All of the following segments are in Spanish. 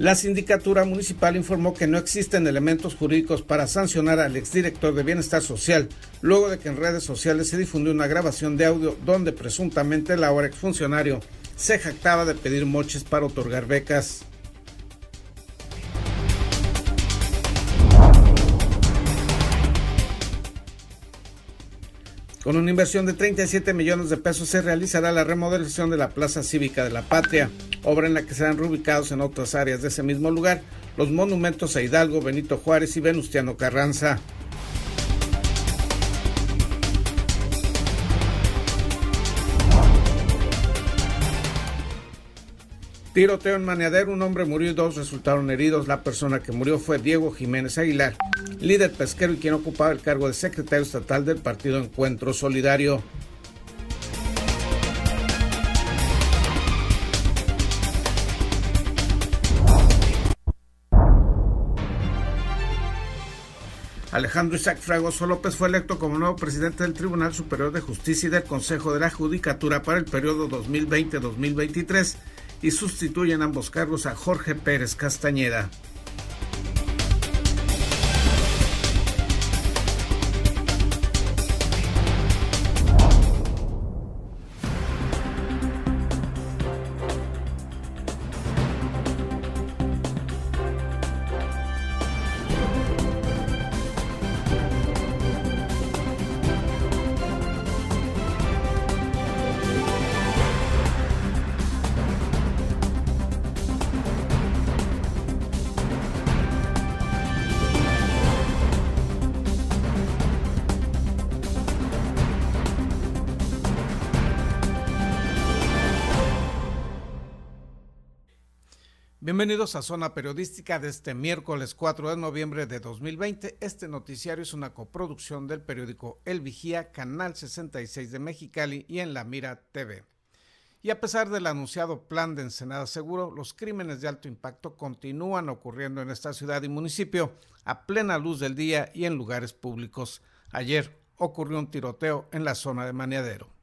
La sindicatura municipal informó que no existen elementos jurídicos para sancionar al exdirector de Bienestar Social, luego de que en redes sociales se difundió una grabación de audio donde presuntamente el ahora exfuncionario se jactaba de pedir moches para otorgar becas. Con una inversión de 37 millones de pesos se realizará la remodelación de la Plaza Cívica de la Patria, obra en la que serán reubicados en otras áreas de ese mismo lugar los monumentos a Hidalgo, Benito Juárez y Venustiano Carranza. Tiroteo en Maneadero, un hombre murió y dos resultaron heridos. La persona que murió fue Diego Jiménez Aguilar, líder pesquero y quien ocupaba el cargo de secretario estatal del partido Encuentro Solidario. Alejandro Isaac Fragoso López fue electo como nuevo presidente del Tribunal Superior de Justicia y del Consejo de la Judicatura para el periodo 2020-2023 y sustituye en ambos cargos a Jorge Pérez Castañeda. Bienvenidos a Zona Periodística de este miércoles 4 de noviembre de 2020. Este noticiario es una coproducción del periódico El Vigía, Canal 66 de Mexicali y en La Mira TV. Y a pesar del anunciado plan de Ensenada Seguro, los crímenes de alto impacto continúan ocurriendo en esta ciudad y municipio a plena luz del día y en lugares públicos. Ayer ocurrió un tiroteo en la zona de Maniadero.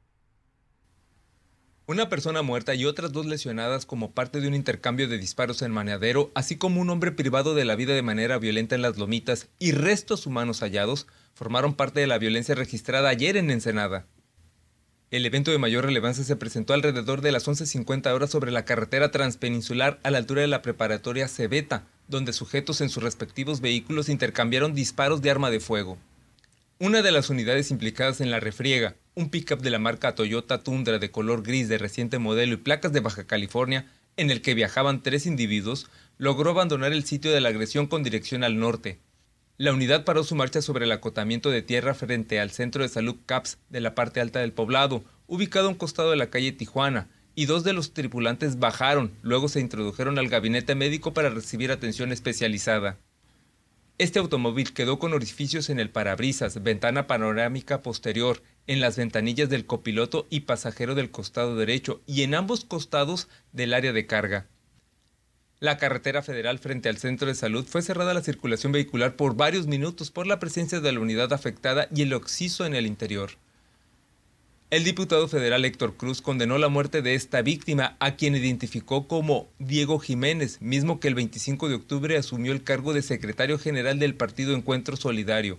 Una persona muerta y otras dos lesionadas como parte de un intercambio de disparos en Maneadero, así como un hombre privado de la vida de manera violenta en las lomitas y restos humanos hallados, formaron parte de la violencia registrada ayer en Ensenada. El evento de mayor relevancia se presentó alrededor de las 11.50 horas sobre la carretera transpeninsular a la altura de la preparatoria Cebeta, donde sujetos en sus respectivos vehículos intercambiaron disparos de arma de fuego. Una de las unidades implicadas en la refriega, un pickup de la marca Toyota Tundra de color gris de reciente modelo y placas de Baja California, en el que viajaban tres individuos, logró abandonar el sitio de la agresión con dirección al norte. La unidad paró su marcha sobre el acotamiento de tierra frente al centro de salud CAPS de la parte alta del poblado, ubicado a un costado de la calle Tijuana, y dos de los tripulantes bajaron, luego se introdujeron al gabinete médico para recibir atención especializada. Este automóvil quedó con orificios en el parabrisas, ventana panorámica posterior, en las ventanillas del copiloto y pasajero del costado derecho y en ambos costados del área de carga. La carretera federal frente al centro de salud fue cerrada a la circulación vehicular por varios minutos por la presencia de la unidad afectada y el oxiso en el interior. El diputado federal Héctor Cruz condenó la muerte de esta víctima, a quien identificó como Diego Jiménez, mismo que el 25 de octubre asumió el cargo de secretario general del Partido Encuentro Solidario.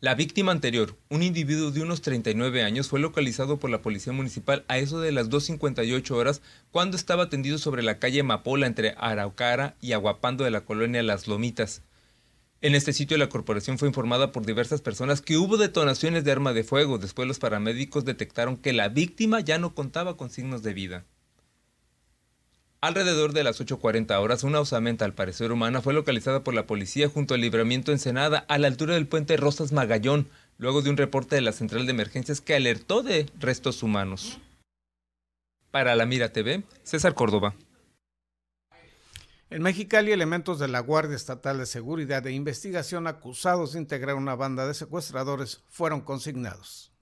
La víctima anterior, un individuo de unos 39 años, fue localizado por la Policía Municipal a eso de las 2.58 horas cuando estaba tendido sobre la calle Mapola entre Araucara y Aguapando de la colonia Las Lomitas. En este sitio la corporación fue informada por diversas personas que hubo detonaciones de arma de fuego. Después los paramédicos detectaron que la víctima ya no contaba con signos de vida. Alrededor de las 8.40 horas, una osamenta al parecer humana fue localizada por la policía junto al libramiento Ensenada a la altura del puente Rosas Magallón, luego de un reporte de la central de emergencias que alertó de restos humanos. Para la Mira TV, César Córdoba. En Mexicali, elementos de la Guardia Estatal de Seguridad e Investigación acusados de integrar una banda de secuestradores fueron consignados.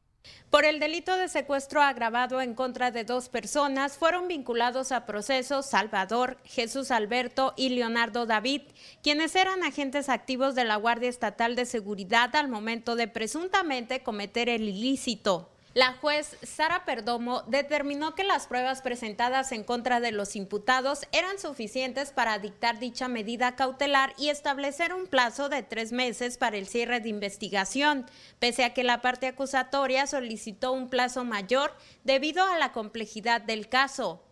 Por el delito de secuestro agravado en contra de dos personas, fueron vinculados a procesos Salvador, Jesús Alberto y Leonardo David, quienes eran agentes activos de la Guardia Estatal de Seguridad al momento de presuntamente cometer el ilícito. La juez Sara Perdomo determinó que las pruebas presentadas en contra de los imputados eran suficientes para dictar dicha medida cautelar y establecer un plazo de tres meses para el cierre de investigación, pese a que la parte acusatoria solicitó un plazo mayor debido a la complejidad del caso.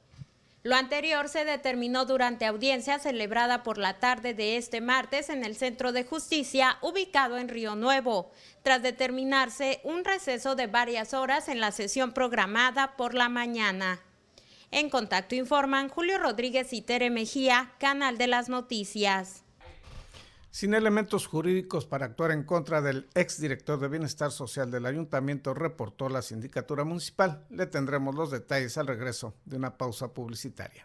Lo anterior se determinó durante audiencia celebrada por la tarde de este martes en el Centro de Justicia ubicado en Río Nuevo, tras determinarse un receso de varias horas en la sesión programada por la mañana. En contacto informan Julio Rodríguez y Tere Mejía, Canal de las Noticias sin elementos jurídicos para actuar en contra del exdirector de Bienestar Social del Ayuntamiento, reportó la Sindicatura Municipal. Le tendremos los detalles al regreso de una pausa publicitaria.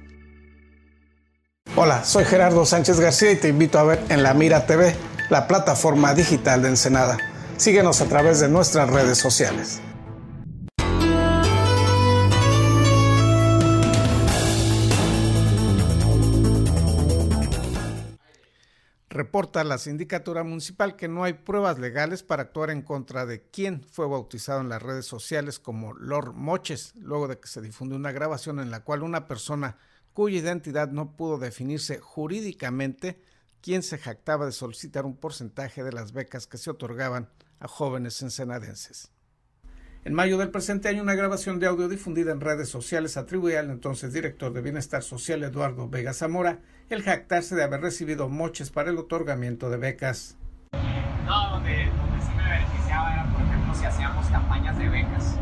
Hola, soy Gerardo Sánchez García y te invito a ver en La Mira TV, la plataforma digital de Ensenada. Síguenos a través de nuestras redes sociales. Reporta la sindicatura municipal que no hay pruebas legales para actuar en contra de quien fue bautizado en las redes sociales como Lord Moches, luego de que se difundió una grabación en la cual una persona cuya identidad no pudo definirse jurídicamente, quien se jactaba de solicitar un porcentaje de las becas que se otorgaban a jóvenes ensenadenses. En mayo del presente año, una grabación de audio difundida en redes sociales atribuye al entonces director de Bienestar Social Eduardo Vega Zamora el jactarse de haber recibido moches para el otorgamiento de becas. No, donde, sí me beneficiaba era, por ejemplo, y hacíamos campañas de becas.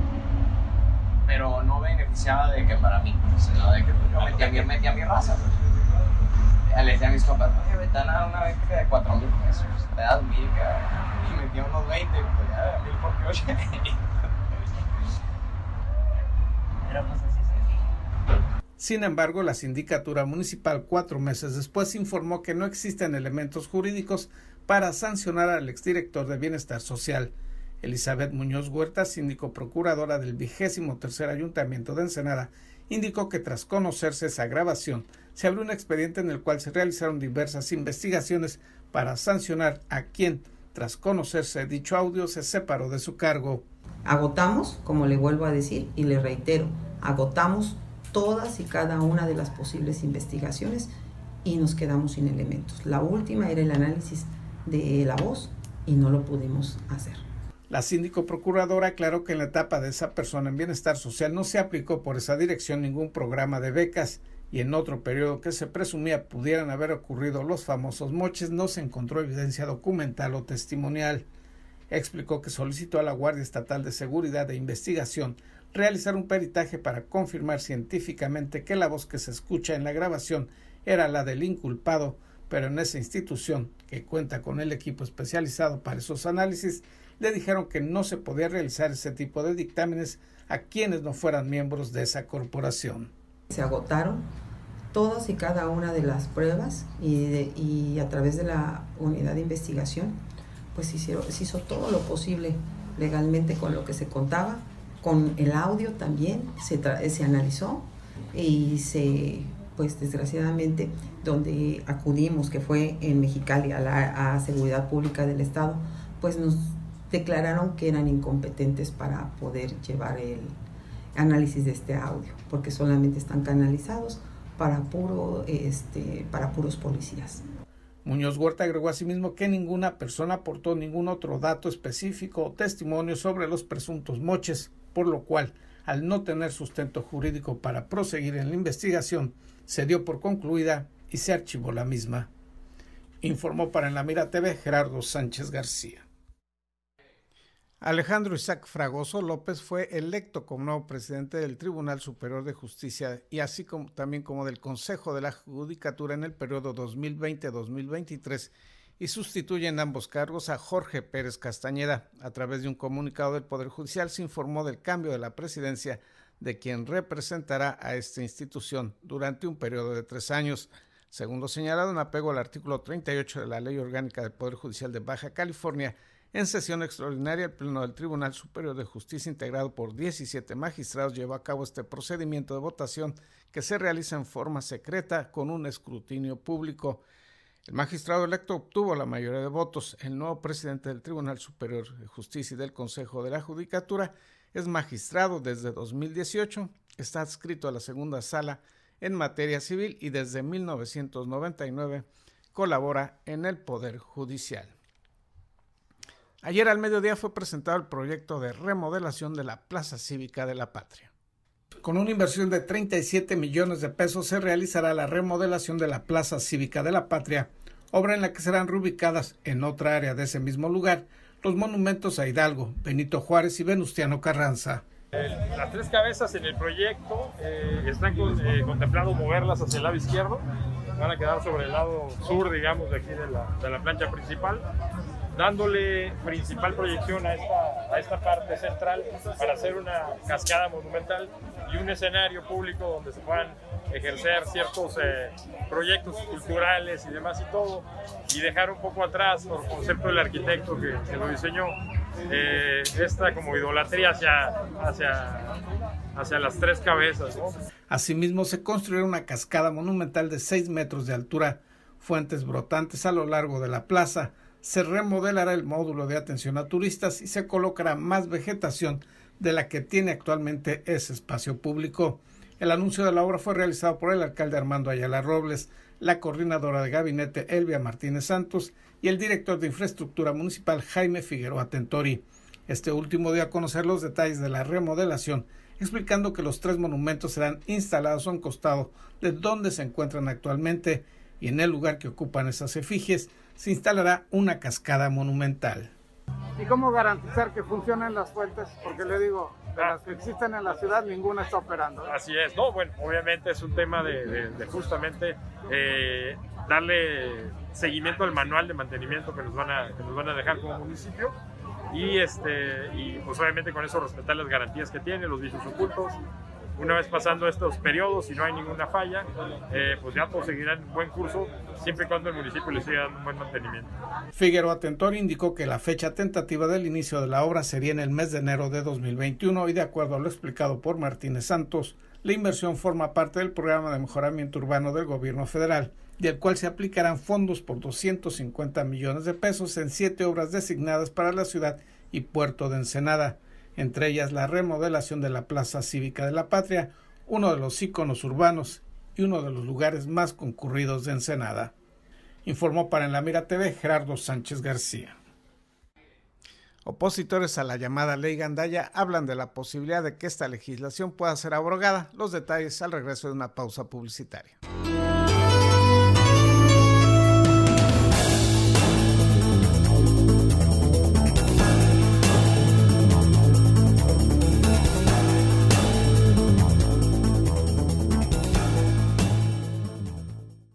Pero no beneficiaba de que para mí, sino de que yo metía, mi, metía mi raza. Pues. Le decía a mis compas, oye, vete a dar una beca de 4 mil pesos, te das mil, y metía unos 20, pues ya, mil por oye. Era pues así sin embargo, la sindicatura municipal cuatro meses después informó que no existen elementos jurídicos para sancionar al exdirector de Bienestar Social. Elizabeth Muñoz Huerta, síndico procuradora del vigésimo tercer ayuntamiento de Ensenada, indicó que tras conocerse esa grabación, se abrió un expediente en el cual se realizaron diversas investigaciones para sancionar a quien, tras conocerse dicho audio, se separó de su cargo. Agotamos, como le vuelvo a decir y le reitero, agotamos todas y cada una de las posibles investigaciones y nos quedamos sin elementos. La última era el análisis de la voz y no lo pudimos hacer. La síndico procuradora aclaró que en la etapa de esa persona en bienestar social no se aplicó por esa dirección ningún programa de becas y en otro periodo que se presumía pudieran haber ocurrido los famosos moches no se encontró evidencia documental o testimonial. Explicó que solicitó a la Guardia Estatal de Seguridad e Investigación realizar un peritaje para confirmar científicamente que la voz que se escucha en la grabación era la del inculpado, pero en esa institución, que cuenta con el equipo especializado para esos análisis, le dijeron que no se podía realizar ese tipo de dictámenes a quienes no fueran miembros de esa corporación. Se agotaron todas y cada una de las pruebas y, y a través de la unidad de investigación, pues se hizo todo lo posible legalmente con lo que se contaba con el audio también se, se analizó y se, pues desgraciadamente, donde acudimos, que fue en Mexicali, a la a Seguridad Pública del Estado, pues nos declararon que eran incompetentes para poder llevar el análisis de este audio, porque solamente están canalizados para, puro, este, para puros policías. Muñoz Huerta agregó asimismo que ninguna persona aportó ningún otro dato específico o testimonio sobre los presuntos moches por lo cual, al no tener sustento jurídico para proseguir en la investigación, se dio por concluida y se archivó la misma. Informó para En la Mira TV Gerardo Sánchez García. Alejandro Isaac Fragoso López fue electo como nuevo presidente del Tribunal Superior de Justicia y así como también como del Consejo de la Judicatura en el periodo 2020-2023 y sustituye en ambos cargos a Jorge Pérez Castañeda. A través de un comunicado del Poder Judicial se informó del cambio de la presidencia de quien representará a esta institución durante un periodo de tres años. Según lo señalado en apego al artículo 38 de la Ley Orgánica del Poder Judicial de Baja California, en sesión extraordinaria, el Pleno del Tribunal Superior de Justicia, integrado por 17 magistrados, llevó a cabo este procedimiento de votación que se realiza en forma secreta con un escrutinio público. El magistrado electo obtuvo la mayoría de votos. El nuevo presidente del Tribunal Superior de Justicia y del Consejo de la Judicatura es magistrado desde 2018, está adscrito a la segunda sala en materia civil y desde 1999 colabora en el Poder Judicial. Ayer al mediodía fue presentado el proyecto de remodelación de la Plaza Cívica de la Patria. Con una inversión de 37 millones de pesos se realizará la remodelación de la Plaza Cívica de la Patria, obra en la que serán reubicadas en otra área de ese mismo lugar los monumentos a Hidalgo, Benito Juárez y Venustiano Carranza. las tres cabezas en el proyecto eh, están eh, contemplando moverlas hacia el lado izquierdo, van a quedar sobre el lado sur, digamos, de aquí de la, de la plancha principal dándole principal proyección a esta, a esta parte central para hacer una cascada monumental y un escenario público donde se puedan ejercer ciertos eh, proyectos culturales y demás y todo, y dejar un poco atrás por concepto del arquitecto que, lo diseñó, eh, esta como idolatría hacia, hacia, hacia las tres cabezas. Asimismo, se construirá una cascada monumental de 6 metros de altura, fuentes brotantes a lo largo de la plaza, se remodelará el módulo de atención a turistas y se colocará más vegetación de la que tiene actualmente ese espacio público. El anuncio de la obra fue realizado por el alcalde Armando Ayala Robles, la coordinadora de gabinete Elvia Martínez Santos y el director de infraestructura municipal Jaime Figueroa Tentori. Este último dio a conocer los detalles de la remodelación, explicando que los tres monumentos serán instalados a un costado de donde se encuentran actualmente y en el lugar que ocupan esas efigies se instalará una cascada monumental. ¿Y cómo garantizar que funcionen las fuentes? Porque le digo, de las que existen en la ciudad, ninguna está operando. Así es, no, bueno, obviamente es un tema de, justamente eh, darle seguimiento al manual de mantenimiento que nos van a, que nos van a dejar como municipio y, este, y pues obviamente con eso respetar las garantías que tiene, los vicios ocultos, una vez pasando estos periodos y no hay ninguna falla, eh, pues ya pues seguirán en buen curso, siempre y cuando el municipio le siga dando un buen mantenimiento. Figueroa Tentor indicó que la fecha tentativa del inicio de la obra sería en el mes de enero de 2021 y de acuerdo a lo explicado por Martínez Santos, la inversión forma parte del programa de mejoramiento urbano del gobierno federal, del cual se aplicarán fondos por 250 millones de pesos en siete obras designadas para la ciudad y puerto de Ensenada entre ellas la remodelación de la Plaza Cívica de la Patria, uno de los íconos urbanos y uno de los lugares más concurridos de Ensenada. Informó para En la Mira TV Gerardo Sánchez García. Opositores a la llamada ley Gandaya hablan de la posibilidad de que esta legislación pueda ser abrogada. Los detalles al regreso de una pausa publicitaria.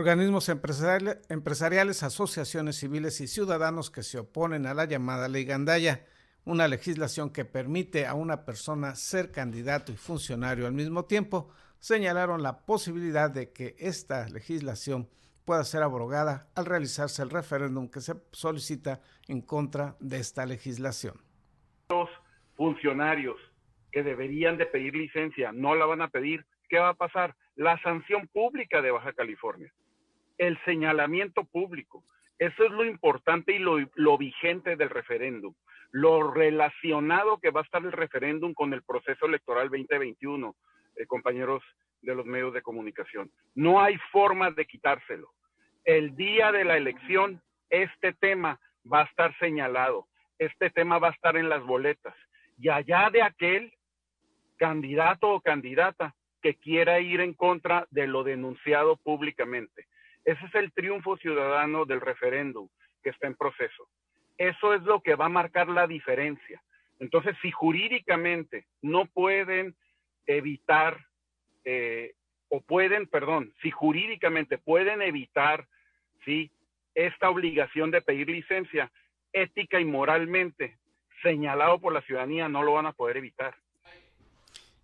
Organismos empresariales, asociaciones civiles y ciudadanos que se oponen a la llamada ley Gandaya, una legislación que permite a una persona ser candidato y funcionario al mismo tiempo, señalaron la posibilidad de que esta legislación pueda ser abrogada al realizarse el referéndum que se solicita en contra de esta legislación. Los funcionarios que deberían de pedir licencia no la van a pedir, ¿qué va a pasar? La sanción pública de Baja California el señalamiento público. Eso es lo importante y lo, vigente del referéndum. Lo relacionado que va a estar el referéndum con el proceso electoral 2021, eh, compañeros de los medios de comunicación. No hay forma de quitárselo. El día de la elección, este tema va a estar señalado. Este tema va a estar en las boletas. Y allá de aquel candidato o candidata que quiera ir en contra de lo denunciado públicamente. Ese es el triunfo ciudadano del referéndum que está en proceso. Eso es lo que va a marcar la diferencia. Entonces, si jurídicamente no pueden evitar, eh, o pueden, perdón, si jurídicamente pueden evitar, ¿sí? Esta obligación de pedir licencia, ética y moralmente señalado por la ciudadanía, no lo van a poder evitar.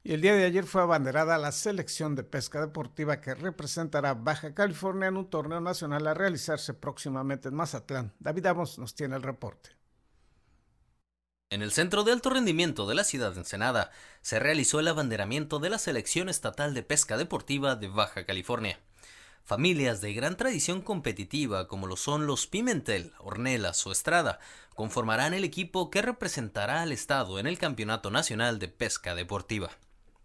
Y el día de ayer fue abanderada la selección de pesca deportiva que representará Baja California en un torneo nacional a realizarse próximamente en Mazatlán. David Amos nos tiene el reporte. En el Centro de Alto Rendimiento de la ciudad de Ensenada se realizó el abanderamiento de la Selección Estatal de Pesca Deportiva de Baja California. Familias de gran tradición competitiva como lo son los Pimentel, Ornelas o Estrada conformarán el equipo que representará al Estado en el Campeonato Nacional de Pesca Deportiva.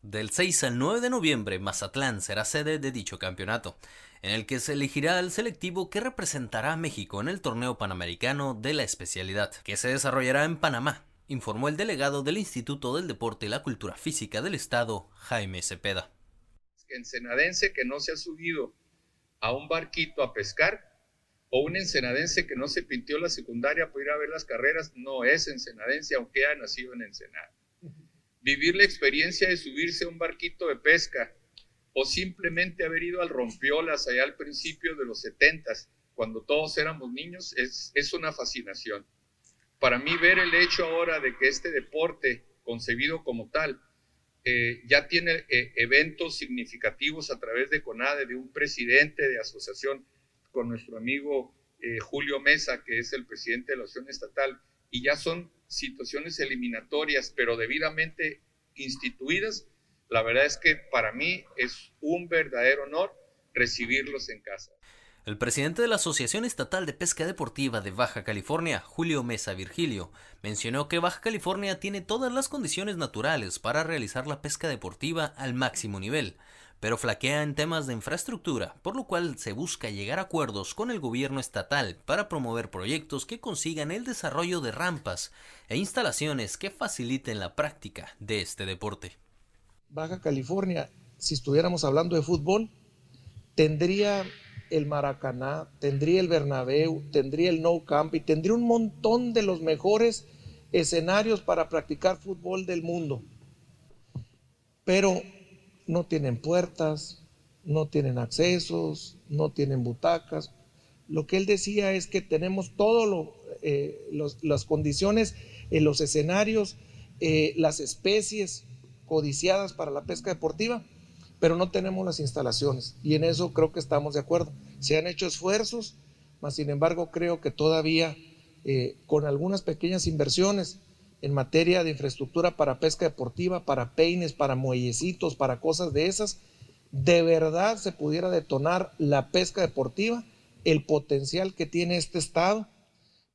Del 6 al 9 de noviembre, Mazatlán será sede de dicho campeonato, en el que se elegirá el selectivo que representará a México en el torneo panamericano de la especialidad, que se desarrollará en Panamá, informó el delegado del Instituto del Deporte y la Cultura Física del Estado, Jaime Cepeda. Ensenadense que no se ha subido a un barquito a pescar o un ensenadense que no se pintió la secundaria para ir a ver las carreras no es ensenadense aunque haya nacido en Ensenada vivir la experiencia de subirse a un barquito de pesca o simplemente haber ido al rompiolas allá al principio de los setentas, cuando todos éramos niños, es, es una fascinación. Para mí ver el hecho ahora de que este deporte, concebido como tal, eh, ya tiene eh, eventos significativos a través de CONADE, de un presidente de asociación con nuestro amigo eh, Julio Mesa, que es el presidente de la Asociación Estatal, y ya son situaciones eliminatorias, pero debidamente instituidas, la verdad es que para mí es un verdadero honor recibirlos en casa. El presidente de la Asociación Estatal de Pesca Deportiva de Baja California, Julio Mesa Virgilio, mencionó que Baja California tiene todas las condiciones naturales para realizar la pesca deportiva al máximo nivel, pero flaquea en temas de infraestructura, por lo cual se busca llegar a acuerdos con el gobierno estatal para promover proyectos que consigan el desarrollo de rampas e instalaciones que faciliten la práctica de este deporte. Baja California, si estuviéramos hablando de fútbol, tendría el Maracaná, tendría el Bernabéu, tendría el No Camp y tendría un montón de los mejores escenarios para practicar fútbol del mundo. Pero no tienen puertas, no tienen accesos, no tienen butacas. Lo que él decía es que tenemos todas eh, las condiciones, los escenarios, eh, las especies codiciadas para la pesca deportiva, pero no tenemos las instalaciones. Y en eso creo que estamos de acuerdo. Se han hecho esfuerzos, mas sin embargo creo que todavía eh, con algunas pequeñas inversiones, en materia de infraestructura para pesca deportiva, para peines, para muellecitos, para cosas de esas, de verdad se pudiera detonar la pesca deportiva, el potencial que tiene este estado.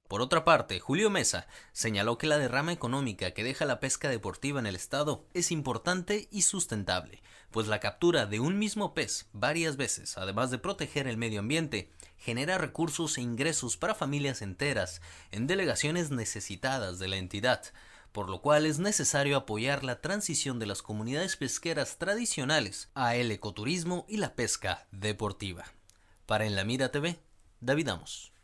Por otra parte, Julio Mesa señaló que la derrama económica que deja la pesca deportiva en el estado es importante y sustentable, pues la captura de un mismo pez varias veces, además de proteger el medio ambiente, genera recursos e ingresos para familias enteras en delegaciones necesitadas de la entidad, por lo cual es necesario apoyar la transición de las comunidades pesqueras tradicionales a el ecoturismo y la pesca deportiva. Para En la Mira TV, David Amos.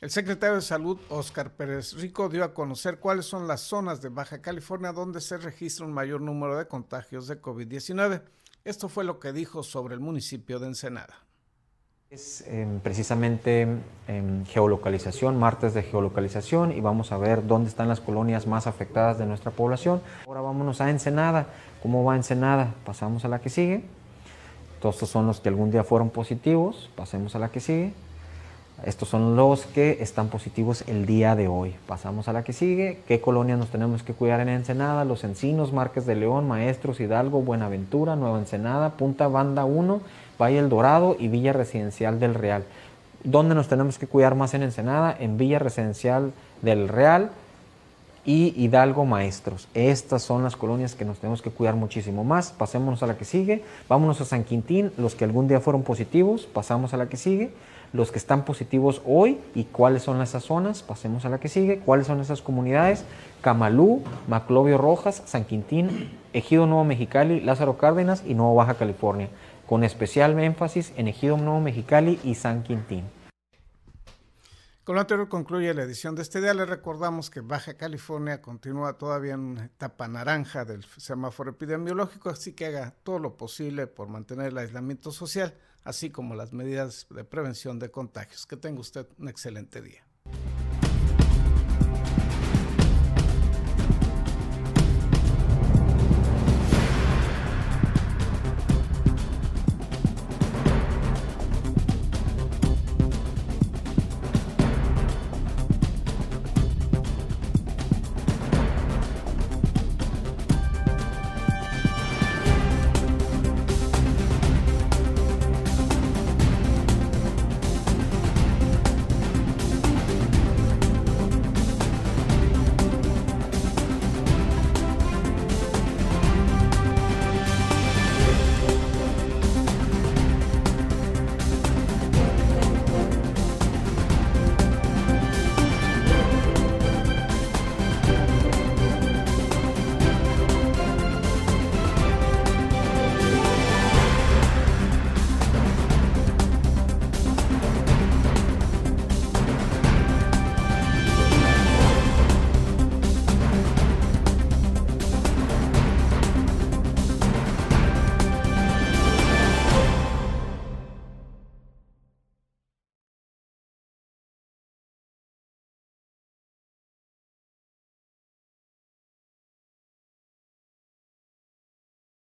El secretario de Salud, Oscar Pérez Rico, dio a conocer cuáles son las zonas de Baja California donde se registra un mayor número de contagios de COVID-19. Esto fue lo que dijo sobre el municipio de Ensenada. Es em, precisamente en geolocalización, martes de geolocalización y vamos a ver dónde están las colonias más afectadas de nuestra población. Ahora vámonos a Ensenada. ¿Cómo va Ensenada? Pasamos a la que sigue. Todos estos son los que algún día fueron positivos. Pasemos a la que sigue. Estos son los que están positivos el día de hoy. Pasamos a la que sigue. ¿Qué colonias nos tenemos que cuidar en Ensenada? Los Encinos, Márquez de León, Maestros, Hidalgo, Buenaventura, Nueva Ensenada, Punta Banda 1, Valle El Dorado y Villa Residencial del Real. ¿Dónde nos tenemos que cuidar más en Ensenada? En Villa Residencial del Real y Hidalgo Maestros. Estas son las colonias que nos tenemos que cuidar muchísimo más. Pasémonos a la que sigue. Vámonos a San Quintín, los que algún día fueron positivos. Pasamos a la que sigue los que están positivos hoy y cuáles son esas zonas. Pasemos a la que sigue. ¿Cuáles son esas comunidades? Camalú, Maclovio Rojas, San Quintín, Ejido Nuevo Mexicali, Lázaro Cárdenas y Nuevo Baja California, con especial énfasis en Ejido Nuevo Mexicali y San Quintín. Con lo anterior concluye la edición de este día. Le recordamos que Baja California continúa todavía en una etapa naranja del semáforo epidemiológico, así que haga todo lo posible por mantener el aislamiento social así como las medidas de prevención de contagios. Que tenga usted un excelente día.